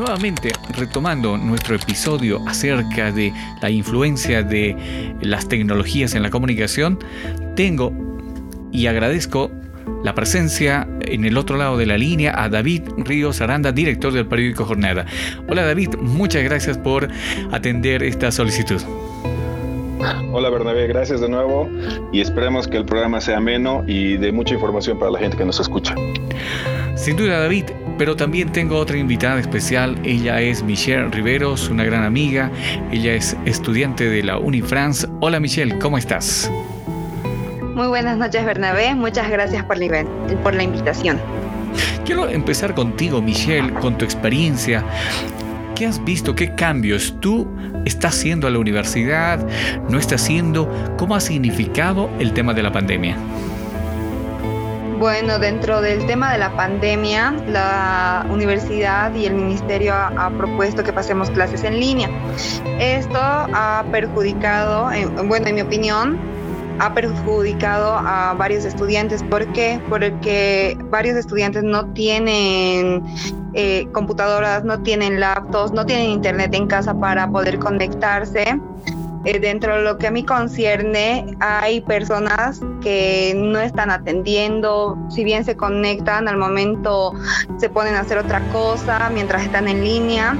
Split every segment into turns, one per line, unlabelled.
nuevamente retomando nuestro episodio acerca de la influencia de las tecnologías en la comunicación, tengo y agradezco la presencia en el otro lado de la línea a David Ríos Aranda, director del periódico Jornada. Hola David, muchas gracias por atender esta solicitud.
Hola Bernabé, gracias de nuevo y esperemos que el programa sea ameno y de mucha información para la gente que nos escucha.
Sin duda David, pero también tengo otra invitada especial. Ella es Michelle Riveros, una gran amiga. Ella es estudiante de la Unifrance. Hola Michelle, ¿cómo estás?
Muy buenas noches Bernabé, muchas gracias por la, por la invitación.
Quiero empezar contigo Michelle, con tu experiencia. ¿Qué has visto? ¿Qué cambios tú estás haciendo a la universidad? ¿No estás haciendo? ¿Cómo ha significado el tema de la pandemia?
Bueno, dentro del tema de la pandemia, la universidad y el ministerio ha, propuesto que pasemos clases en línea. Esto ha perjudicado, bueno, en mi opinión, ha perjudicado a varios estudiantes. ¿Por qué? Porque varios estudiantes no tienen eh, computadoras, no tienen laptops, no tienen internet en casa para poder conectarse eh, dentro de lo que a mí concierne, hay personas que no están atendiendo, si bien se conectan, al momento se ponen a hacer otra cosa mientras están en línea.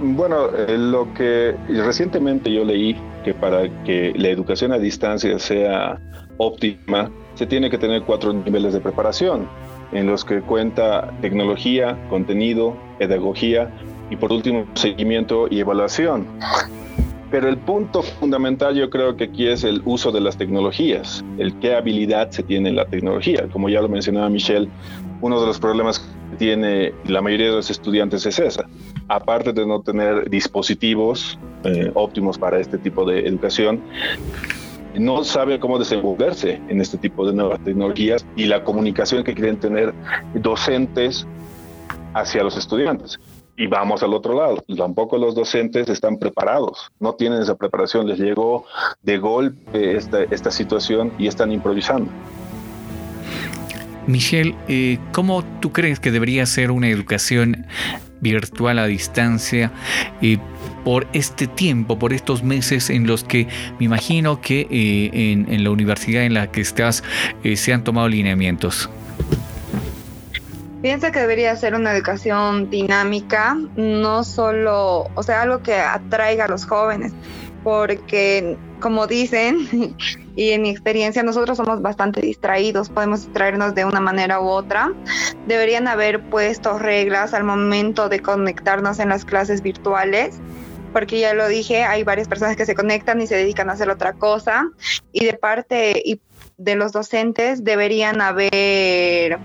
Bueno, eh, lo que recientemente yo leí que para que la educación a distancia sea óptima, se tiene que tener cuatro niveles de preparación, en los que cuenta tecnología, contenido, pedagogía y por último seguimiento y evaluación. Pero el punto fundamental yo creo que aquí es el uso de las tecnologías, el qué habilidad se tiene en la tecnología. Como ya lo mencionaba Michelle, uno de los problemas que tiene la mayoría de los estudiantes es esa. Aparte de no tener dispositivos eh, óptimos para este tipo de educación, no saben cómo desenvolverse en este tipo de nuevas tecnologías y la comunicación que quieren tener docentes hacia los estudiantes. Y vamos al otro lado, tampoco los docentes están preparados, no tienen esa preparación, les llegó de golpe esta, esta situación y están improvisando.
Michelle, eh, ¿cómo tú crees que debería ser una educación virtual a distancia eh, por este tiempo, por estos meses en los que me imagino que eh, en, en, la universidad en la que estás se han tomado lineamientos?
Piensa que debería ser una educación dinámica, no solo, o sea, algo que atraiga a los jóvenes, porque como dicen, y en mi experiencia nosotros somos bastante distraídos, podemos distraernos de una manera u otra. Deberían haber puesto reglas al momento de conectarnos en las clases virtuales porque ya lo dije, hay varias personas que se conectan y se dedican a hacer otra cosa y de parte de los docentes deberían haber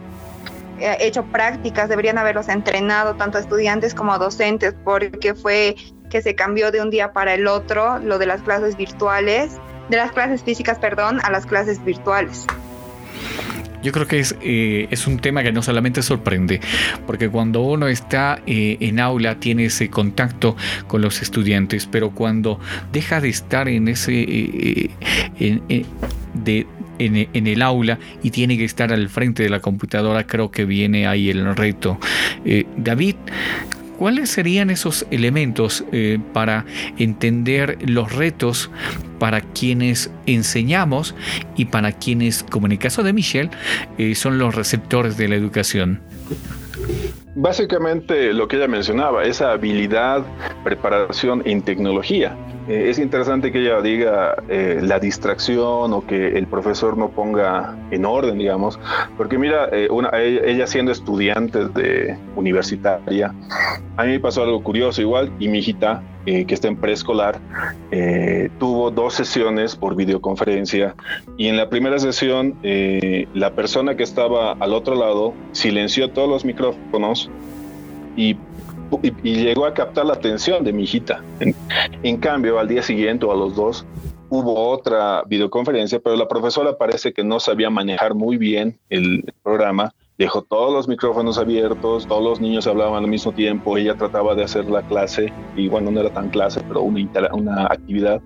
hecho prácticas, deberían haberlos entrenado tanto a estudiantes como a docentes, porque fue que se cambió de un día para el otro lo de las clases virtuales, de las clases físicas, perdón, a las clases virtuales.
Yo creo que es, eh, es, un tema que no solamente sorprende, porque cuando uno está eh, en aula tiene ese contacto con los estudiantes, pero cuando deja de estar en ese, de, en, el aula y tiene que estar al frente de la computadora, creo que viene ahí el reto. Eh, David, ¿cuáles serían esos elementos eh, para entender los retos para quienes enseñamos y para quienes, como en el caso de Michelle, eh, son los receptores de la educación?
Básicamente lo que ella mencionaba, esa habilidad, preparación en tecnología. Eh, es interesante que ella diga eh, la distracción o que el profesor no ponga en orden, digamos, porque mira, eh, una, ella, siendo estudiante de universitaria, a mí me pasó algo curioso igual, y mi hijita, que está en preescolar, tuvo dos sesiones por videoconferencia y en la primera sesión la persona que estaba al otro lado silenció todos los micrófonos y y, llegó a captar la atención de mi hijita. En, cambio, al día siguiente o a los dos, hubo otra videoconferencia, pero la profesora parece que no sabía manejar muy bien el programa. Dejó todos los micrófonos abiertos, todos los niños hablaban al mismo tiempo, ella trataba de hacer la clase, y bueno, no era tan clase, pero una, una actividad.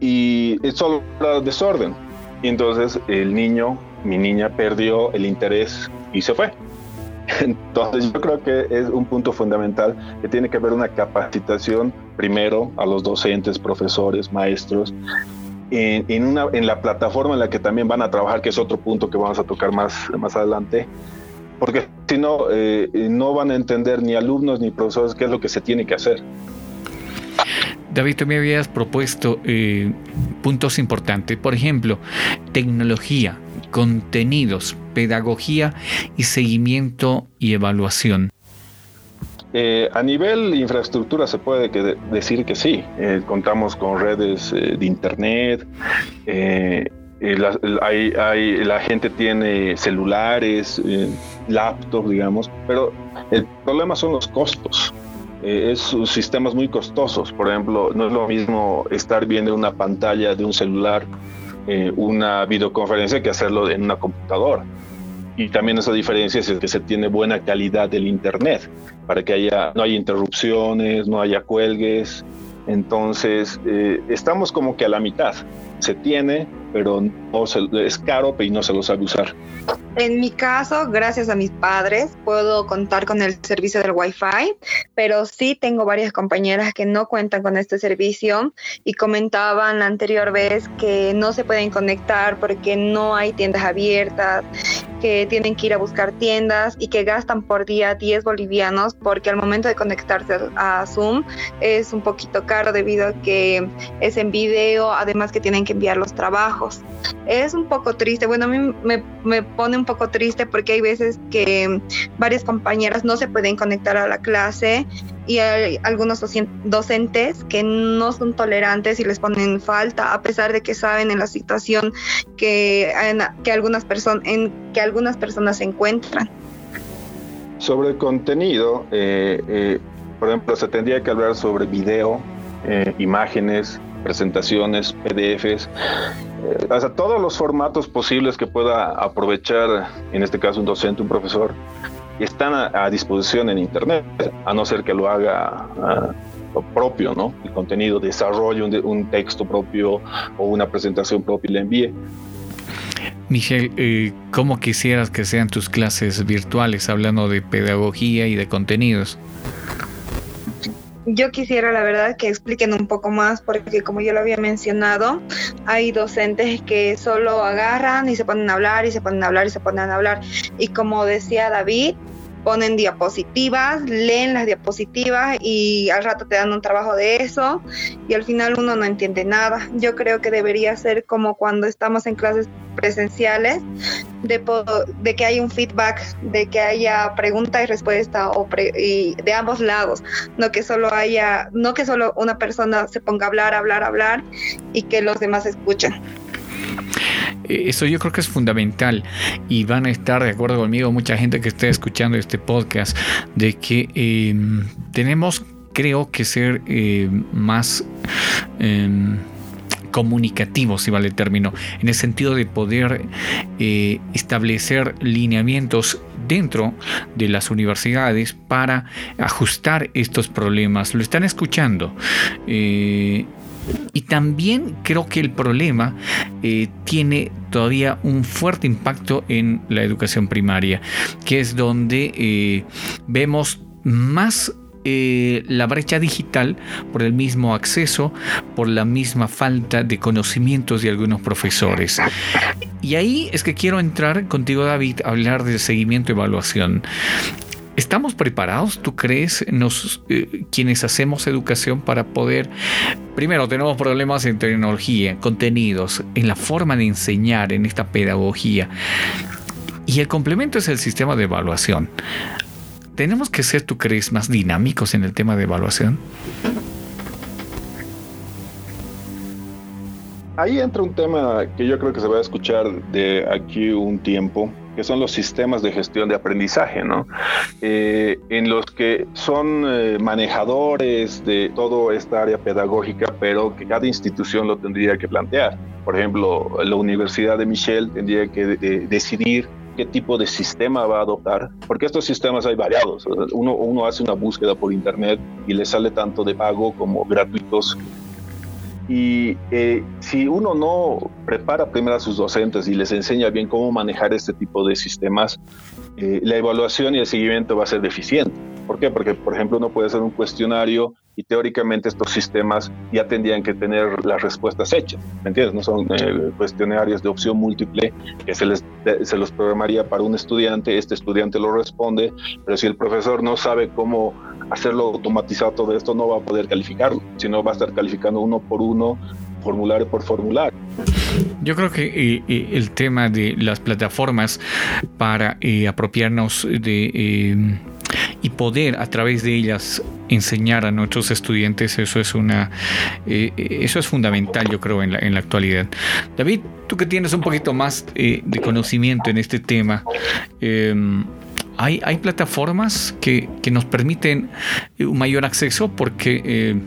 Y solo desorden. Y entonces el niño, mi niña, perdió el interés y se fue. Entonces yo creo que es un punto fundamental que tiene que haber una capacitación primero a los docentes, profesores, maestros, en, una, en la plataforma en la que también van a trabajar, que es otro punto que vamos a tocar más, más adelante, porque si no, eh, no van a entender ni alumnos ni profesores qué es lo que se tiene que hacer.
David, tú me habías propuesto eh, puntos importantes, por ejemplo, tecnología, contenidos, pedagogía y seguimiento y evaluación.
Eh, a nivel infraestructura se puede decir que sí. Eh, contamos con redes de internet. la gente tiene celulares, laptops, digamos, pero el problema son los costos. Eh, es sistemas muy costosos. Por ejemplo, no es lo mismo estar viendo una pantalla de un celular, eh, una videoconferencia, que hacerlo en una computadora. Y también esa diferencia es que se tiene buena calidad del Internet, para que haya, no haya interrupciones, no haya cuelgues. Entonces, eh, estamos como que a la mitad. Se tiene, pero no es caro y no se lo sabe usar.
En mi caso, gracias a mis padres, puedo contar con el servicio del Wi-Fi, pero sí tengo varias compañeras que no cuentan con este servicio y comentaban la anterior vez que no se pueden conectar porque no hay tiendas abiertas, que tienen que ir a buscar tiendas y que gastan por día 10 bolivianos porque al momento de conectarse a Zoom es un poquito caro debido a que es en video, además que tienen que enviar los trabajos. Es un poco triste, bueno, a mí me, me pone un poco triste porque hay veces que varias compañeras no se pueden conectar a la clase y hay algunos docentes que no son tolerantes y les ponen falta a pesar de que saben en la situación que, que algunas personas que algunas personas se encuentran.
Sobre el contenido, eh, eh, por ejemplo, se tendría que hablar sobre video, eh, imágenes, presentaciones, PDFs, eh, sea, todos los formatos posibles que pueda aprovechar, en este caso un docente, un profesor, están a, disposición en Internet, a no ser que lo haga propio, ¿no? El contenido, desarrolle un, texto propio o una presentación propia y le envíe.
Michelle, eh, ¿cómo quisieras que sean tus clases virtuales hablando de pedagogía y de contenidos?
Yo quisiera, la verdad, que expliquen un poco más, porque como yo lo había mencionado, hay docentes que solo agarran y se ponen a hablar y se ponen a hablar y se ponen a hablar. Y como decía David, ponen diapositivas, leen las diapositivas y al rato te dan un trabajo de eso y al final uno no entiende nada. Yo creo que debería ser como cuando estamos en clases presenciales, de, de que haya un feedback, de que haya pregunta y respuesta o y de ambos lados, no que solo haya, no que solo una persona se ponga a hablar, hablar, hablar y que los demás escuchen.
Eso yo creo que es fundamental y van a estar de acuerdo conmigo mucha gente que esté escuchando este podcast de que em, tenemos creo que ser eh, más em, comunicativos, si vale el término, en el sentido de poder eh, establecer lineamientos dentro de las universidades para ajustar estos problemas. Lo están escuchando. Y también creo que el problema eh, tiene todavía un fuerte impacto en la educación primaria, que es donde eh, vemos más eh, la brecha digital por el mismo acceso, por la misma falta de conocimientos de algunos profesores. Y ahí es que quiero entrar contigo, David, a hablar de seguimiento y evaluación. ¿Estamos preparados, tú crees, nos, eh, quienes hacemos educación para poder, primero, tenemos problemas en tecnología, contenidos, en la forma de enseñar, en esta pedagogía? Y el complemento es el sistema de evaluación. ¿Tenemos que ser, tú crees, más dinámicos en el tema de evaluación?
Ahí entra un tema que yo creo que se va a escuchar de aquí un tiempo, que son los sistemas de gestión de aprendizaje, ¿no? Eh, en los que son eh, manejadores de toda esta área pedagógica, pero que cada institución lo tendría que plantear. Por ejemplo, la Universidad de Michel tendría que decidir qué tipo de sistema va a adoptar, porque estos sistemas hay variados. Uno, uno hace una búsqueda por Internet y le sale tanto de pago como gratuitos y eh, si uno no prepara primero a sus docentes y les enseña bien cómo manejar este tipo de sistemas, eh, la evaluación y el seguimiento va a ser deficiente. ¿Por qué? Porque, por ejemplo, uno puede hacer un cuestionario y teóricamente estos sistemas ya tendrían que tener las respuestas hechas, ¿me entiendes? No son eh, cuestionarios de opción múltiple que se, les, se los programaría para un estudiante, este estudiante lo responde, pero si el profesor no sabe cómo hacerlo automatizado todo esto, no va a poder calificarlo, sino va a estar calificando uno por uno, formulario por formulario.
Yo creo que eh, eh, el tema de las plataformas para apropiarnos de y poder a través de ellas enseñar a nuestros estudiantes, eso es una eh, eso es fundamental, yo creo, en la, en la actualidad. David, tú que tienes un poquito más eh, de conocimiento en este tema, em, hay, hay, plataformas que, nos permiten un mayor acceso porque eh,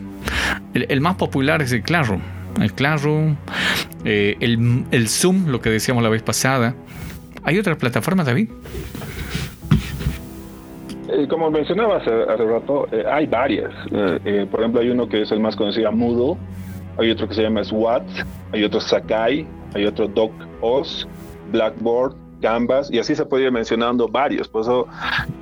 el, más popular es el Classroom. El Classroom, el, el Zoom, lo que decíamos la vez pasada. ¿Hay otras plataformas, David?
Eh, como mencionaba hace, rato, eh, hay varias. Eh, por ejemplo, hay uno que es el más conocido, Moodle. Hay otro que se llama SWAT. Hay otro Sakai. Hay otro DocOS, Blackboard, Canvas. Y así se puede ir mencionando varios. Por eso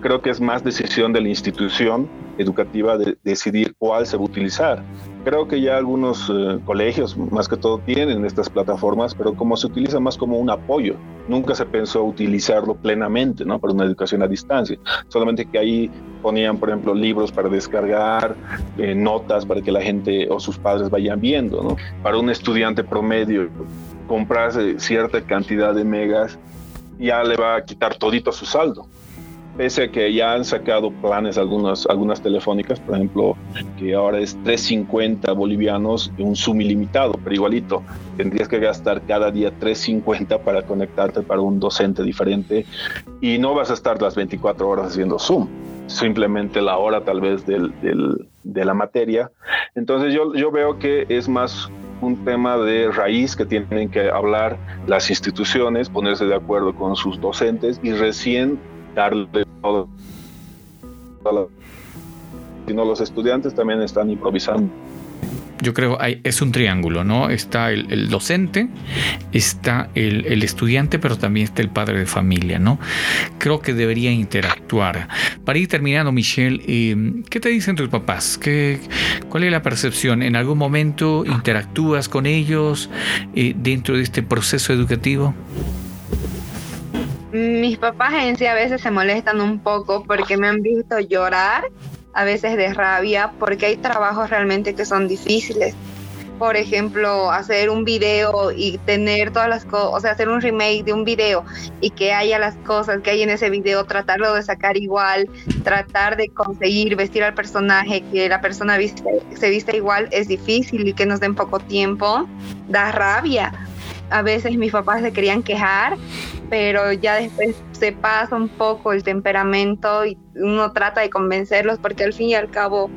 creo que es más decisión de la institución educativa de decidir cuál se va a utilizar. Creo que ya algunos eh, colegios, más que todo, tienen estas plataformas, pero como se utiliza más como un apoyo, nunca se pensó utilizarlo plenamente, ¿no? Para una educación a distancia. Solamente que ahí ponían, por ejemplo, libros para descargar, eh, notas para que la gente o sus padres vayan viendo, ¿no? Para un estudiante promedio, comprarse cierta cantidad de megas ya le va a quitar todito su saldo pese a que ya han sacado planes algunas, algunas telefónicas, por ejemplo, que ahora es 350 bolivianos y un Zoom ilimitado, pero igualito, tendrías que gastar cada día 350 para conectarte para un docente diferente y no vas a estar las 24 horas haciendo Zoom, simplemente la hora tal vez del, de la materia. Entonces yo, yo veo que es más un tema de raíz que tienen que hablar las instituciones, ponerse de acuerdo con sus docentes y recién darle todo. Sino los estudiantes también están improvisando.
Yo creo que es un triángulo, ¿no? Está el, docente, está el, estudiante, pero también está el padre de familia, ¿no? Creo que debería interactuar. Para ir terminando, Michelle, eh, ¿qué te dicen tus papás? ¿Qué, ¿Cuál es la percepción? ¿En algún momento interactúas con ellos eh, dentro de este proceso educativo?
mis papás en sí a veces se molestan un poco porque me han visto llorar, a veces de rabia, porque hay trabajos realmente que son difíciles. Por ejemplo, hacer un video y tener todas las cosas, o sea, hacer un remake de un video y que haya las cosas que hay en ese video, tratarlo de sacar igual, tratar de conseguir vestir al personaje, que la persona se vista igual, es difícil y que nos den poco tiempo, da rabia a veces mis papás se querían quejar, pero ya después se pasa un poco el temperamento y uno trata de convencerlos porque al fin y al cabo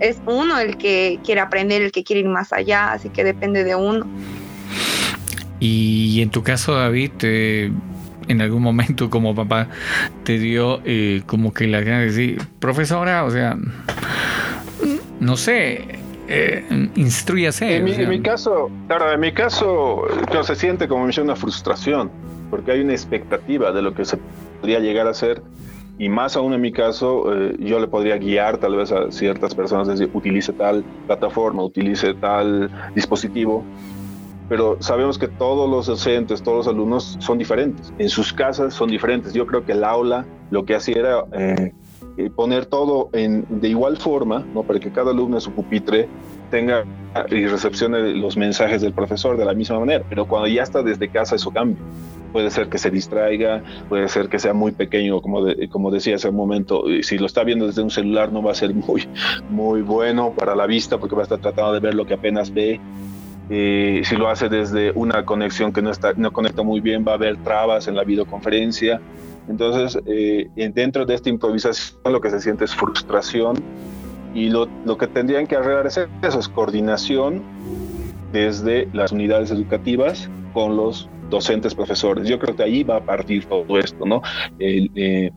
es uno el que quiere aprender, el que quiere ir más allá, así que depende de uno.
Y en tu caso, David, en algún momento como papá te dio eh, como que la gana de decir, profesora, o sea, no sé, eh, En
mi, caso, claro, en mi caso, se siente como una frustración, porque hay una expectativa de lo que se podría llegar a hacer, y más aún en mi caso, eh, yo le podría guiar tal vez a ciertas personas, decir, utilice tal plataforma, utilice tal dispositivo, pero sabemos que todos los docentes, todos los alumnos son diferentes, en sus casas son diferentes. Yo creo que el aula lo que hacía era eh, eh, poner todo en, de igual forma, ¿no? para que cada alumno en su pupitre tenga y recepcione los mensajes del profesor de la misma manera, pero cuando ya está desde casa eso cambia. Puede ser que se distraiga, puede ser que sea muy pequeño, como, como decía hace un momento, si lo está viendo desde un celular no va a ser muy, muy bueno para la vista porque va a estar tratando de ver lo que apenas ve, si lo hace desde una conexión que no, está, no conecta muy bien, va a haber trabas en la videoconferencia. Entonces, eh, dentro de esta improvisación lo que se siente es frustración y lo, lo que tendrían que arreglar es eso, es coordinación desde las unidades educativas con los docentes profesores. Yo creo que ahí va a partir todo esto, ¿no? Eh,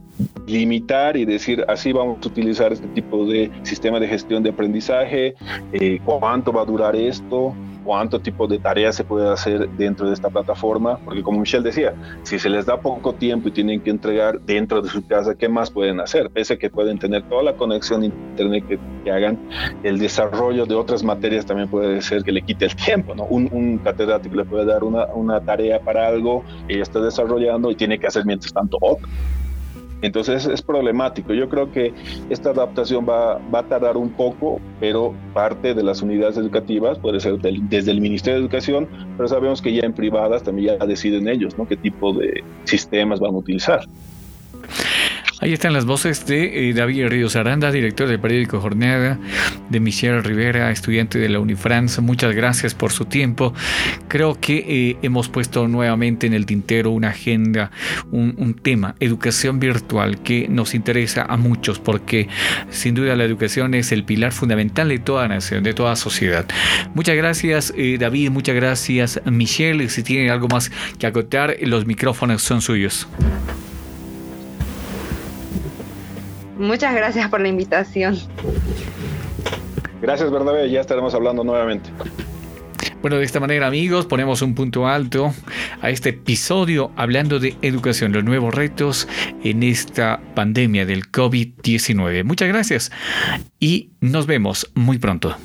limitar y decir, así vamos a utilizar este tipo de sistema de gestión de aprendizaje, eh, cuánto va a durar esto, cuánto tipo de tareas se puede hacer dentro de esta plataforma, porque como Michelle decía, si se les da poco tiempo y tienen que entregar dentro de su casa, ¿qué más pueden hacer? Pese a que pueden tener toda la conexión internet que, hagan, el desarrollo de otras materias también puede ser que le quite el tiempo, ¿no? Un, un catedrático le puede dar una, una tarea para algo, ella está desarrollando y tiene que hacer mientras tanto. Entonces es problemático. Yo creo que esta adaptación va, va, a tardar un poco, pero parte de las unidades educativas puede ser desde el Ministerio de Educación, pero sabemos que ya en privadas también ya deciden ellos ¿no? qué tipo de sistemas van a utilizar.
Ahí están las voces de eh, David Ríos Aranda, director del periódico Jornada, de Michelle Rivera, estudiante de la Unifrance. Muchas gracias por su tiempo. Creo que eh, hemos puesto nuevamente en el tintero una agenda, un, un, tema, educación virtual, que nos interesa a muchos porque sin duda la educación es el pilar fundamental de toda nación, de toda sociedad. Muchas gracias eh, David, muchas gracias Michelle. Si tienen algo más que acotar, los micrófonos son suyos.
Muchas gracias por la invitación.
Gracias Bernabé, ya estaremos hablando nuevamente.
Bueno, de esta manera amigos, ponemos un punto alto a este episodio hablando de educación, los nuevos retos en esta pandemia del COVID-19. Muchas gracias y nos vemos muy pronto.